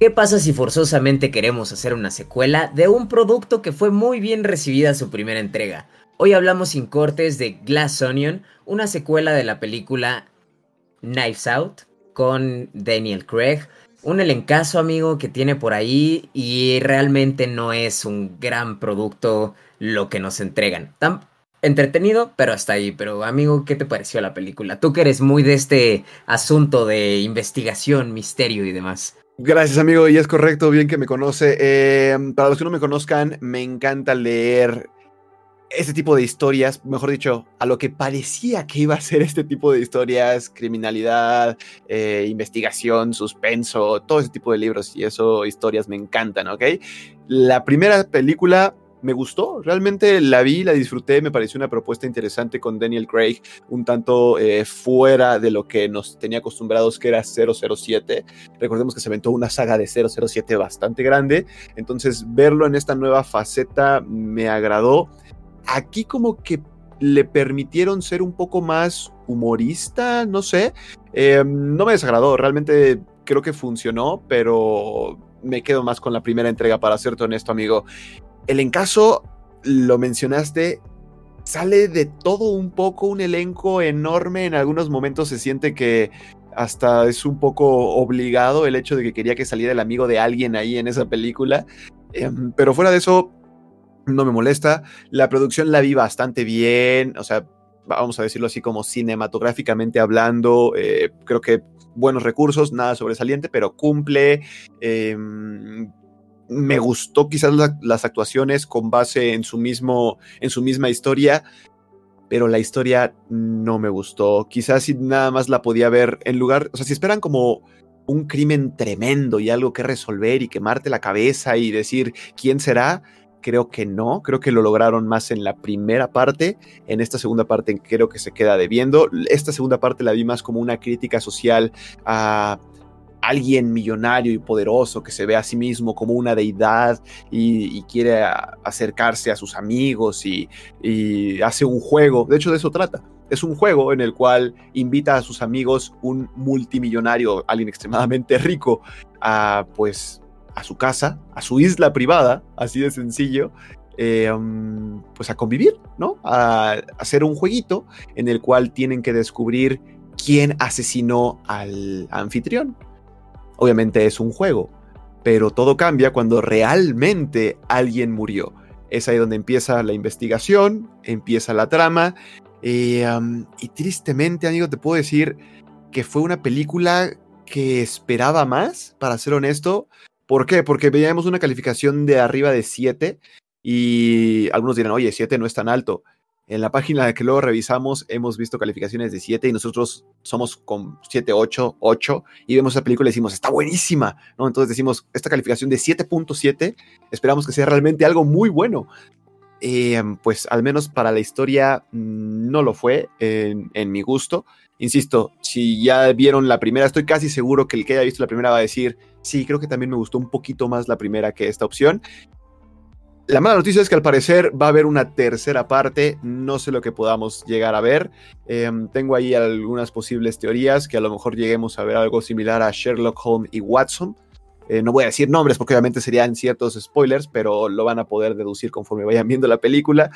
¿Qué pasa si forzosamente queremos hacer una secuela de un producto que fue muy bien recibida su primera entrega? Hoy hablamos sin cortes de Glass Onion, una secuela de la película Knives Out con Daniel Craig. Un elencazo, amigo, que tiene por ahí y realmente no es un gran producto lo que nos entregan. Tan entretenido, pero hasta ahí. Pero, amigo, ¿qué te pareció la película? Tú que eres muy de este asunto de investigación, misterio y demás. Gracias, amigo, y es correcto, bien que me conoce. Eh, para los que no me conozcan, me encanta leer este tipo de historias, mejor dicho, a lo que parecía que iba a ser este tipo de historias, criminalidad, eh, investigación, suspenso, todo ese tipo de libros y eso, historias me encantan, ¿ok? La primera película me gustó, realmente la vi, la disfruté, me pareció una propuesta interesante con Daniel Craig, un tanto eh, fuera de lo que nos tenía acostumbrados que era 007. Recordemos que se aventó una saga de 007 bastante grande, entonces verlo en esta nueva faceta me agradó. Aquí como que le permitieron ser un poco más humorista, no sé, em, no me desagradó, realmente creo que funcionó, pero me quedo más con la primera entrega para serte honesto, amigo. El encaso, lo mencionaste, sale de todo un poco, un elenco enorme. En algunos momentos se siente que hasta es un poco obligado el hecho de que quería que saliera el amigo de alguien ahí en esa película. Em, pero fuera de eso, no me molesta. La producción la vi bastante bien, o sea, vamos a decirlo así como cinematográficamente hablando, eh, creo que buenos recursos, nada sobresaliente, pero cumple. Em, me gustó quizás las actuaciones con base en su, mismo, en su misma historia, pero la historia no me gustó. Quizás si nada más la podía ver en lugar, o sea, si esperan como un crimen tremendo y algo que resolver y quemarte la cabeza y decir quién será, creo que no, creo que lo lograron más en la primera parte, en esta segunda parte creo que se queda debiendo. Esta segunda parte la vi más como una crítica social a alguien millonario y poderoso que se ve a sí mismo como una deidad y, quiere acercarse a sus amigos y, hace un juego. De hecho, de eso trata. Es un juego en el cual invita a sus amigos, un multimillonario, alguien extremadamente rico, a pues a su casa, a su isla privada, así de sencillo, eh, um, pues a convivir, ¿no? A, a hacer un jueguito en el cual tienen que descubrir quién asesinó al anfitrión obviamente es un juego, pero todo cambia cuando realmente alguien murió. Es ahí donde empieza la investigación, empieza la trama, eh, y tristemente, amigo, te puedo decir que fue una película que esperaba más, para ser honesto. ¿Por qué? Porque veíamos una calificación de arriba de 7 y algunos dirán, oye, 7 no es tan alto. En la página que luego revisamos hemos visto calificaciones de 7 y nosotros somos con 7, 8, 8 y vemos esa película y decimos, está buenísima, ¿no? Entonces decimos, esta calificación de 7.7, esperamos que sea realmente algo muy bueno. Eh, pues al menos para la historia mm, no lo fue en, en, mi gusto. Insisto, si ya vieron la primera, estoy casi seguro que el que haya visto la primera va a decir, sí, creo que también me gustó un poquito más la primera que esta opción. La mala noticia es que al parecer va a haber una tercera parte, no sé lo que podamos llegar a ver. Em, tengo ahí algunas posibles teorías, que a lo mejor lleguemos a ver algo similar a Sherlock Holmes y Watson. Eh, no voy a decir nombres porque obviamente serían ciertos spoilers, pero lo van a poder deducir conforme vayan viendo la película.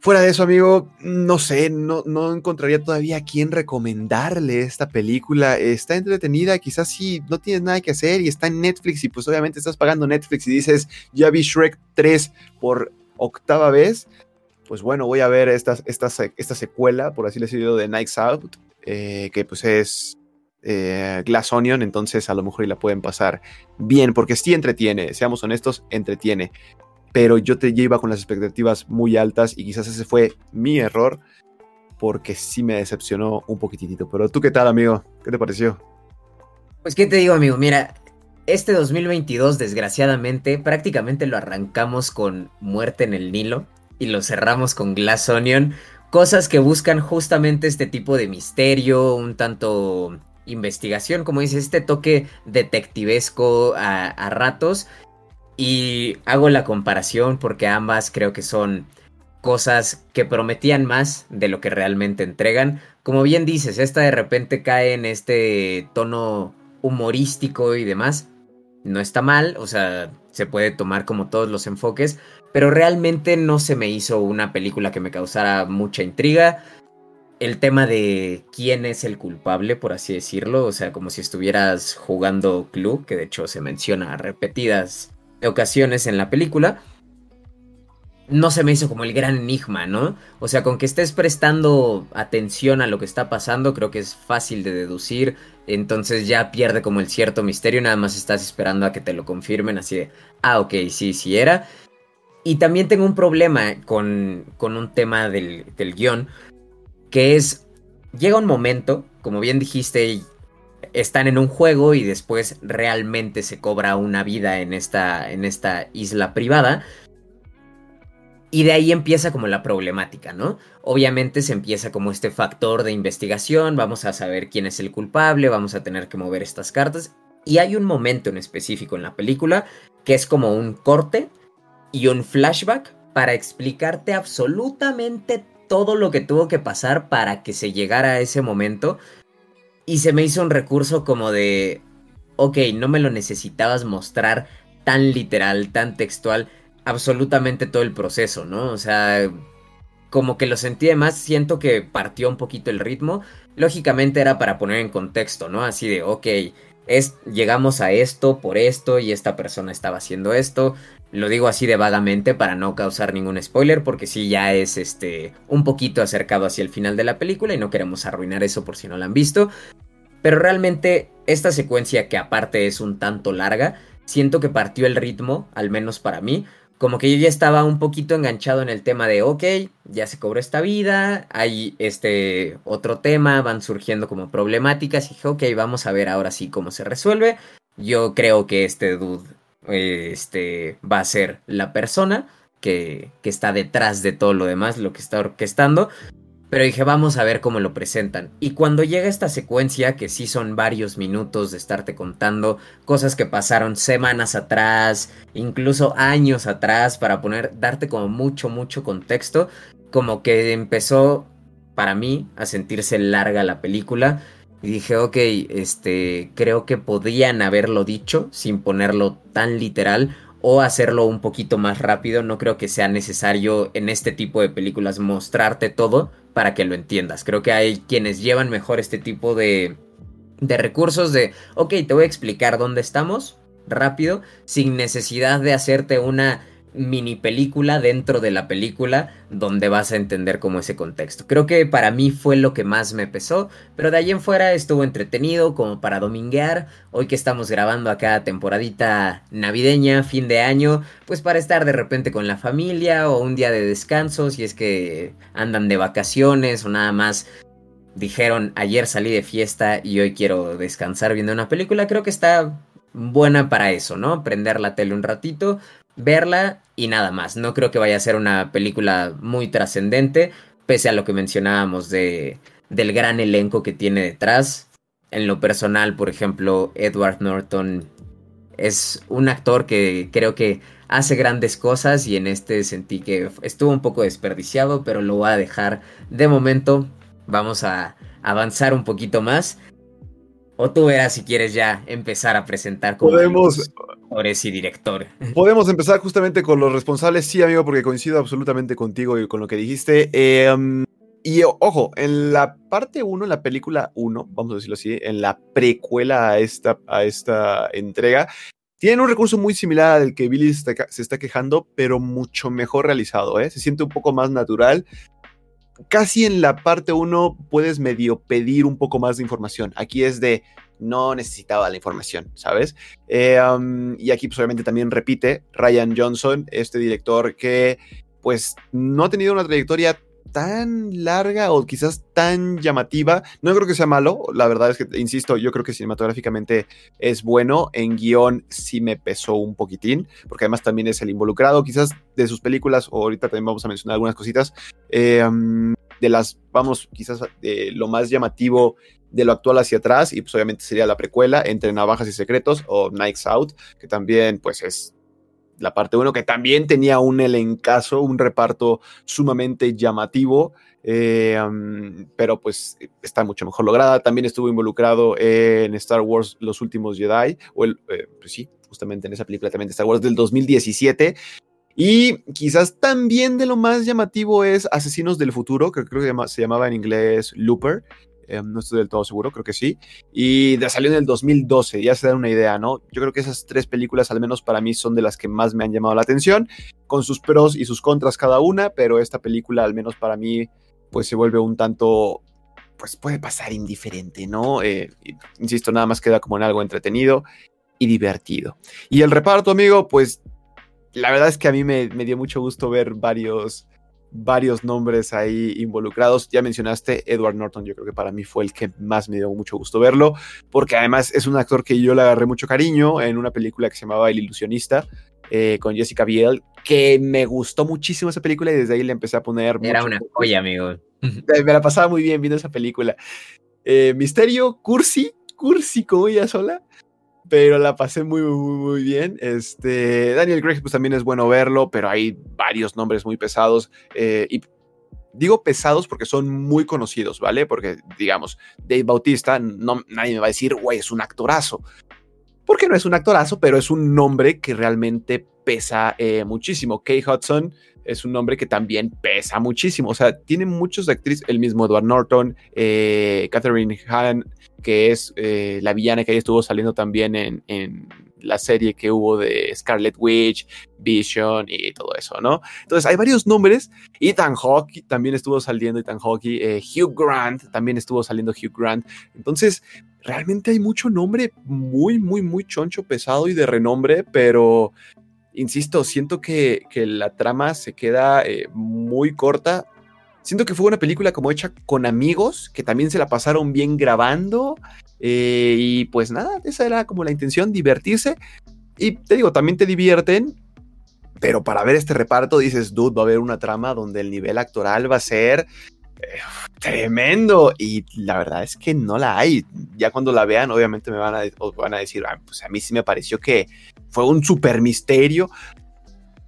Fuera de eso, amigo, no sé, no, no encontraría todavía a quién recomendarle esta película. Está entretenida, quizás sí, no tienes nada que hacer y está en Netflix y pues obviamente estás pagando Netflix y dices, ya vi Shrek 3 por octava vez. Pues bueno, voy a ver esta, esta, esta secuela, por así decirlo, de Nights Out, eh, que pues es eh, Glass Onion, entonces a lo mejor y la pueden pasar bien, porque sí entretiene, seamos honestos, entretiene pero yo te lleva con las expectativas muy altas y quizás ese fue mi error porque sí me decepcionó un poquitito. Pero tú qué tal, amigo? ¿Qué te pareció? Pues qué te digo, amigo, mira, este 2022 desgraciadamente prácticamente lo arrancamos con Muerte en el Nilo y lo cerramos con Glass Onion, cosas que buscan justamente este tipo de misterio, un tanto investigación, como dices, este toque detectivesco a, a ratos y hago la comparación porque ambas creo que son cosas que prometían más de lo que realmente entregan. Como bien dices, esta de repente cae en este tono humorístico y demás. no está mal, o sea, se puede tomar como todos los enfoques, pero realmente no se me hizo una película que me causara mucha intriga. El tema de quién es el culpable, por así decirlo, o sea, como si estuvieras jugando Club, que de hecho se menciona repetidas ocasiones en la película no se me hizo como el gran enigma, ¿no? O sea, con que estés prestando atención a lo que está pasando, creo que es fácil de deducir. Entonces ya pierde como el cierto misterio, nada más estás esperando a que te lo confirmen, así de, ah, ok, sí, sí era. Y también tengo un problema con, con un tema del, del guion, que es, llega un momento, como bien dijiste, están en un juego y después realmente se cobra una vida en esta, en esta isla privada. Y de ahí empieza como la problemática, ¿no? Obviamente se empieza como este factor de investigación, vamos a saber quién es el culpable, vamos a tener que mover estas cartas. Y hay un momento en específico en la película que es como un corte y un flashback para explicarte absolutamente todo lo que tuvo que pasar para que se llegara a ese momento. Y se me hizo un recurso como de, ok, no me lo necesitabas mostrar tan literal, tan textual absolutamente todo el proceso, ¿no? O sea, como que lo sentí más, siento que partió un poquito el ritmo. Lógicamente era para poner en contexto, ¿no? Así de, ok, es, llegamos a esto por esto y esta persona estaba haciendo esto. Lo digo así de vagamente para no causar ningún spoiler, porque sí ya es este un poquito acercado hacia el final de la película y no queremos arruinar eso por si no la han visto. Pero realmente esta secuencia que aparte es un tanto larga, siento que partió el ritmo, al menos para mí, como que yo ya estaba un poquito enganchado en el tema de, ok, ya se cobró esta vida, hay este otro tema, van surgiendo como problemáticas y dije, ok, vamos a ver ahora sí cómo se resuelve. Yo creo que este dude este, va a ser la persona que, que está detrás de todo lo demás, lo que está orquestando. Pero dije, vamos a ver cómo lo presentan. Y cuando llega esta secuencia, que sí son varios minutos de estarte contando cosas que pasaron semanas atrás, incluso años atrás, para poner, darte como mucho, mucho contexto, como que empezó para mí a sentirse larga la película. Y dije, ok, este, creo que podían haberlo dicho sin ponerlo tan literal o hacerlo un poquito más rápido. No creo que sea necesario en este tipo de películas mostrarte todo para que lo entiendas. Creo que hay quienes llevan mejor este tipo de, de recursos de, ok, te voy a explicar dónde estamos rápido, sin necesidad de hacerte una mini película dentro de la película donde vas a entender como ese contexto. Creo que para mí fue lo que más me pesó, pero de ahí en fuera estuvo entretenido como para dominguear. Hoy que estamos grabando acá temporadita navideña, fin de año, pues para estar de repente con la familia o un día de descanso si es que andan de vacaciones o nada más dijeron ayer salí de fiesta y hoy quiero descansar viendo una película, creo que está buena para eso, ¿no? Prender la tele un ratito, verla y nada más. No creo que vaya a ser una película muy trascendente, pese a lo que mencionábamos de, del gran elenco que tiene detrás. En lo personal, por ejemplo, Edward Norton es un actor que creo que hace grandes cosas y en este sentí que estuvo un poco desperdiciado, pero lo voy a dejar de momento. Vamos a avanzar un poquito más. O tú verás si quieres ya empezar a presentar como Podemos, actores y director. Podemos empezar justamente con los responsables, sí, amigo, porque coincido absolutamente contigo y con lo que dijiste. Em, y ojo, en la parte 1, en la película 1, vamos a decirlo así, en la precuela a esta, a esta entrega, tiene un recurso muy similar al que Billy se está, quejando, pero mucho mejor realizado, ¿eh? Se siente un poco más natural casi en la parte 1 puedes medio pedir un poco más de información. Aquí es de no necesitaba la información, ¿sabes? Eh, y aquí pues obviamente también repite Ryan Johnson, este director que pues no ha tenido una trayectoria tan larga o quizás tan llamativa. No creo que sea malo, la verdad es que, insisto, yo creo que cinematográficamente es bueno. En guion sí me pesó un poquitín, porque además también es el involucrado, quizás de sus películas, ahorita también vamos a mencionar algunas cositas, eh, de las, vamos, quizás de lo más llamativo de lo actual hacia atrás, y pues obviamente sería la precuela entre Navajas y Secretos o Nights Out, que también pues es la parte 1, que también tenía un elencazo, un reparto sumamente llamativo, eh, pero pues está mucho mejor lograda. También estuvo involucrado en Star Wars Los Últimos Jedi, o el, eh, pues sí, justamente en esa película también de Star Wars del 2017. Y quizás también de lo más llamativo es Asesinos del Futuro, que creo que se llamaba en inglés Looper. Eh, no estoy del todo seguro, creo que sí. Y salió en el 2012, ya se da una idea, ¿no? Yo creo que esas tres películas, al menos para mí, son de las que más me han llamado la atención, con sus pros y sus contras cada una, pero esta película, al menos para mí, pues se vuelve un tanto pues puede pasar indiferente, ¿no? Eh, insisto, nada más queda como en algo entretenido y divertido. Y el reparto, amigo, pues la verdad es que a mí me, dio mucho gusto ver varios, varios nombres ahí involucrados. Ya mencionaste Edward Norton, yo creo que para mí fue el que más me dio mucho gusto verlo, porque además es un actor que yo le agarré mucho cariño en una película que se llamaba El Ilusionista. Eh, con Jessica Biel, que me gustó muchísimo esa película y desde ahí le empecé a poner. Era una joya, amigo. Me la pasaba muy bien viendo esa película. Eh, Misterio, Cursi, Cursi como ella sola pero la pasé muy, muy, bien. Este, Daniel Craig, pues también es bueno verlo, pero hay varios nombres muy pesados. Eh, y digo pesados porque son muy conocidos, ¿vale? Porque, digamos, Dave Bautista, no, nadie me va a decir, güey, es un actorazo. Porque no es un actorazo, pero es un nombre que realmente pesa eh, muchísimo. Kay Hudson es un nombre que también pesa muchísimo. O sea, tiene muchos actrices, el mismo Edward Norton, eh, Catherine Hahn, que es eh, la villana que ahí estuvo saliendo también en, en, la serie que hubo de Scarlet Witch, Vision y todo eso, ¿no? Entonces hay varios nombres. Ethan Hawke también estuvo saliendo, Ethan Hawke, eh, Hugh Grant también estuvo saliendo Hugh Grant. Entonces, realmente hay mucho nombre muy, muy, muy choncho, pesado y de renombre, pero insisto, siento que, la trama se queda eh, muy corta. Siento que fue una película como hecha con amigos, que también se la pasaron bien grabando. Eh, y pues nada, esa era como la intención, divertirse. Y te digo, también te divierten, pero para ver este reparto dices, dude, va a haber una trama donde el nivel actoral va a ser tremendo. Y la verdad es que no la hay. Ya cuando la vean, obviamente me van a, van a decir, ah, pues a mí sí me pareció que fue un super misterio.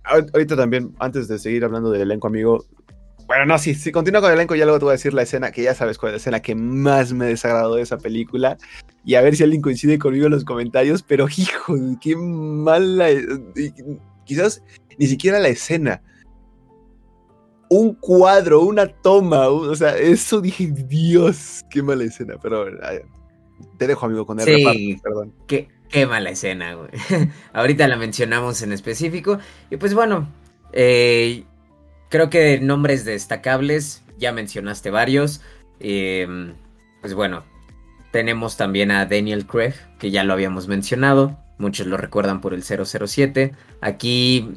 Ahorita también, antes de seguir hablando del elenco, amigo. Bueno, no, si, si continúo con el elenco, ya luego te voy a decir la escena, que ya sabes cuál es la escena que más me desagradó de esa película. Y a ver si alguien coincide conmigo en los comentarios, pero hijo, qué mala. Quizás ni siquiera la escena. Un cuadro, una toma, o sea, eso dije, Dios, qué mala escena, pero te dejo, amigo, con el sí, perdón. Que Qué mala escena, güey. Ahorita la mencionamos en específico. Y pues bueno, eh, creo que nombres destacables, ya mencionaste varios. Em, pues bueno, tenemos también a Daniel Craig, que ya lo habíamos mencionado. Muchos lo recuerdan por el 007. Aquí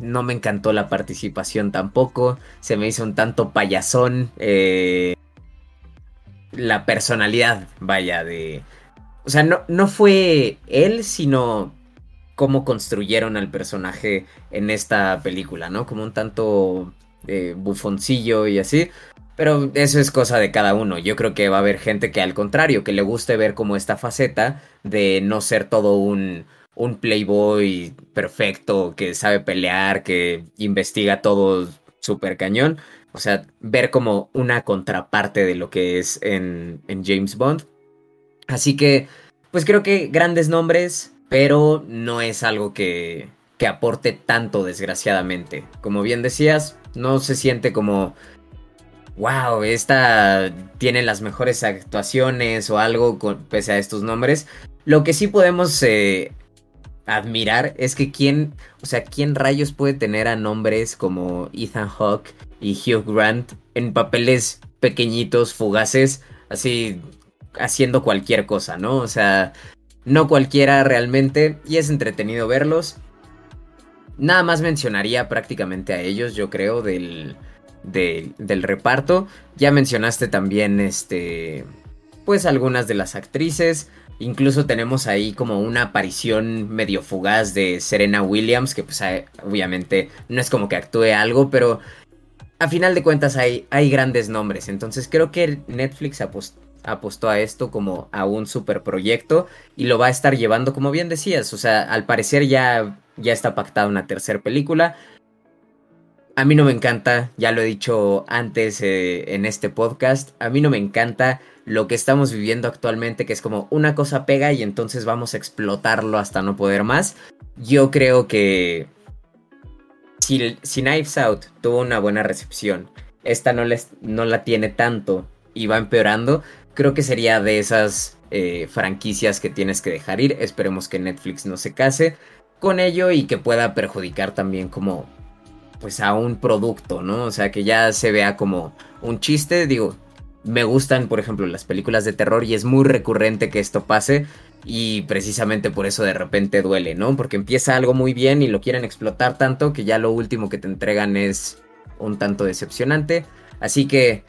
no me encantó la participación tampoco. Se me hizo un tanto payasón. Eh, la personalidad, vaya, de, o sea, no, no fue él, sino cómo construyeron al personaje en esta película, ¿no? Como un tanto eh, bufoncillo y así. Pero eso es cosa de cada uno. Yo creo que va a haber gente que al contrario, que le guste ver como esta faceta de no ser todo un, un playboy perfecto, que sabe pelear, que investiga todo súper cañón. O sea, ver como una contraparte de lo que es en, en James Bond. Así que, pues creo que grandes nombres, pero no es algo que, que aporte tanto, desgraciadamente. Como bien decías, no se siente como, wow, esta tiene las mejores actuaciones o algo pese a estos nombres. Lo que sí podemos eh, admirar es que quién, o sea, quién rayos puede tener a nombres como Ethan Hawke y Hugh Grant en papeles pequeñitos, fugaces, así haciendo cualquier cosa, ¿no? O sea, no cualquiera realmente y es entretenido verlos. Nada más mencionaría prácticamente a ellos, yo creo, del, del, reparto. Ya mencionaste también, este, pues algunas de las actrices. Incluso tenemos ahí como una aparición medio fugaz de Serena Williams, que pues obviamente no es como que actúe algo, pero a final de cuentas hay, hay grandes nombres. Entonces creo que Netflix apostó apostó a esto como a un super proyecto y lo va a estar llevando, como bien decías, o sea, al parecer ya, ya está pactada una tercera película. A mí no me encanta, ya lo he dicho antes eh, en este podcast, a mí no me encanta lo que estamos viviendo actualmente, que es como una cosa pega y entonces vamos a explotarlo hasta no poder más. Yo creo que si, si Knives Out tuvo una buena recepción, esta no, les, no la tiene tanto y va empeorando, creo que sería de esas eh, franquicias que tienes que dejar ir. Esperemos que Netflix no se case con ello y que pueda perjudicar también como pues a un producto, ¿no? O sea, que ya se vea como un chiste, digo, me gustan, por ejemplo, las películas de terror y es muy recurrente que esto pase y precisamente por eso de repente duele, ¿no? Porque empieza algo muy bien y lo quieren explotar tanto que ya lo último que te entregan es un tanto decepcionante. Así que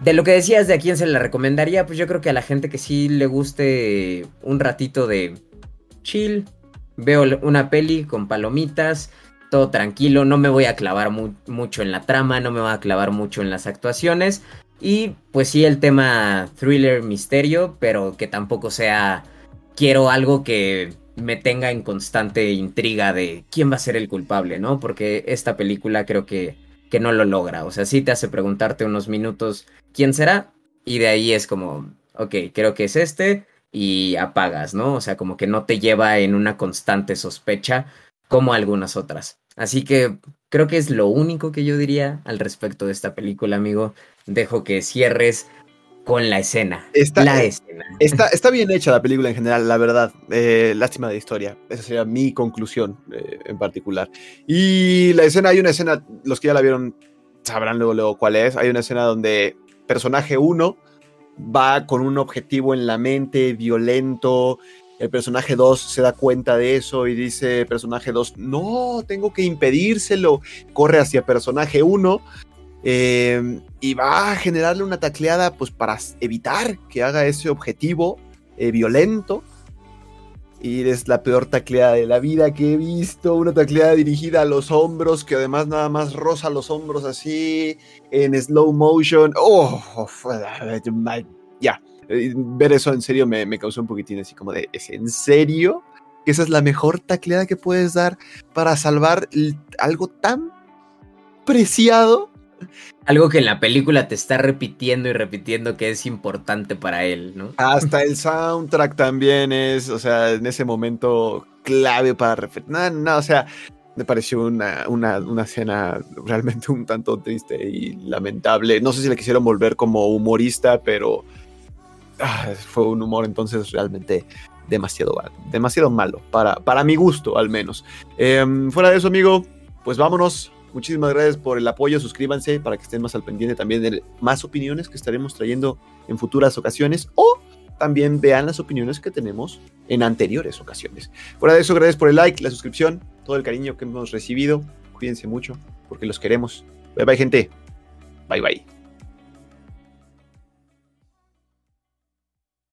de lo que decías de a quién se la recomendaría, pues yo creo que a la gente que sí le guste un ratito de chill, veo una peli con palomitas, todo tranquilo, no me voy a clavar mucho en la trama, no me voy a clavar mucho en las actuaciones. Y pues sí, el tema thriller, misterio, pero que tampoco sea, quiero algo que me tenga en constante intriga de quién va a ser el culpable, ¿no? Porque esta película creo que, que no lo logra. O sea, sí te hace preguntarte unos minutos quién será y de ahí es como, ok, creo que es este y apagas, ¿no? O sea, como que no te lleva en una constante sospecha como algunas otras. Así que creo que es lo único que yo diría al respecto de esta película, amigo. Dejo que cierres con la escena. Está, la eh, escena. Está, está, bien hecha la película en general, la verdad. Eh, lástima de historia. Esa sería mi conclusión eh, en particular. Y la escena, hay una escena, los que ya la vieron sabrán luego, luego cuál es. Hay una escena donde personaje 1 va con un objetivo en la mente, violento. El personaje 2 se da cuenta de eso y dice, personaje 2, no, tengo que impedírselo. Corre hacia personaje 1 eh, y va a generarle una tacleada pues para evitar que haga ese objetivo eh, violento. Y es la peor tacleada de la vida que he visto. Una tacleada dirigida a los hombros, que además nada más roza los hombros así, en slow motion. ¡Oh! Ya. Ver eso en serio me, me causó un poquitín así como de, ¿es en serio? ¿Que esa es la mejor tacleada que puedes dar para salvar algo tan preciado? Algo que en la película te está repitiendo y repitiendo que es importante para él, ¿no? Hasta el soundtrack también es, o sea, en ese momento clave para... No, no, o sea, me pareció una, una, una, escena realmente un tanto triste y lamentable. No sé si le quisieron volver como humorista, pero ah, fue un humor entonces realmente demasiado, demasiado malo, para, para mi gusto al menos. Eh, fuera de eso, amigo, pues vámonos Muchísimas gracias por el apoyo, suscríbanse para que estén más al pendiente también de más opiniones que estaremos trayendo en futuras ocasiones o también vean las opiniones que tenemos en anteriores ocasiones. Fuera de eso, gracias por el like, la suscripción, todo el cariño que hemos recibido. Cuídense mucho porque los queremos. Bye bye gente. Bye bye.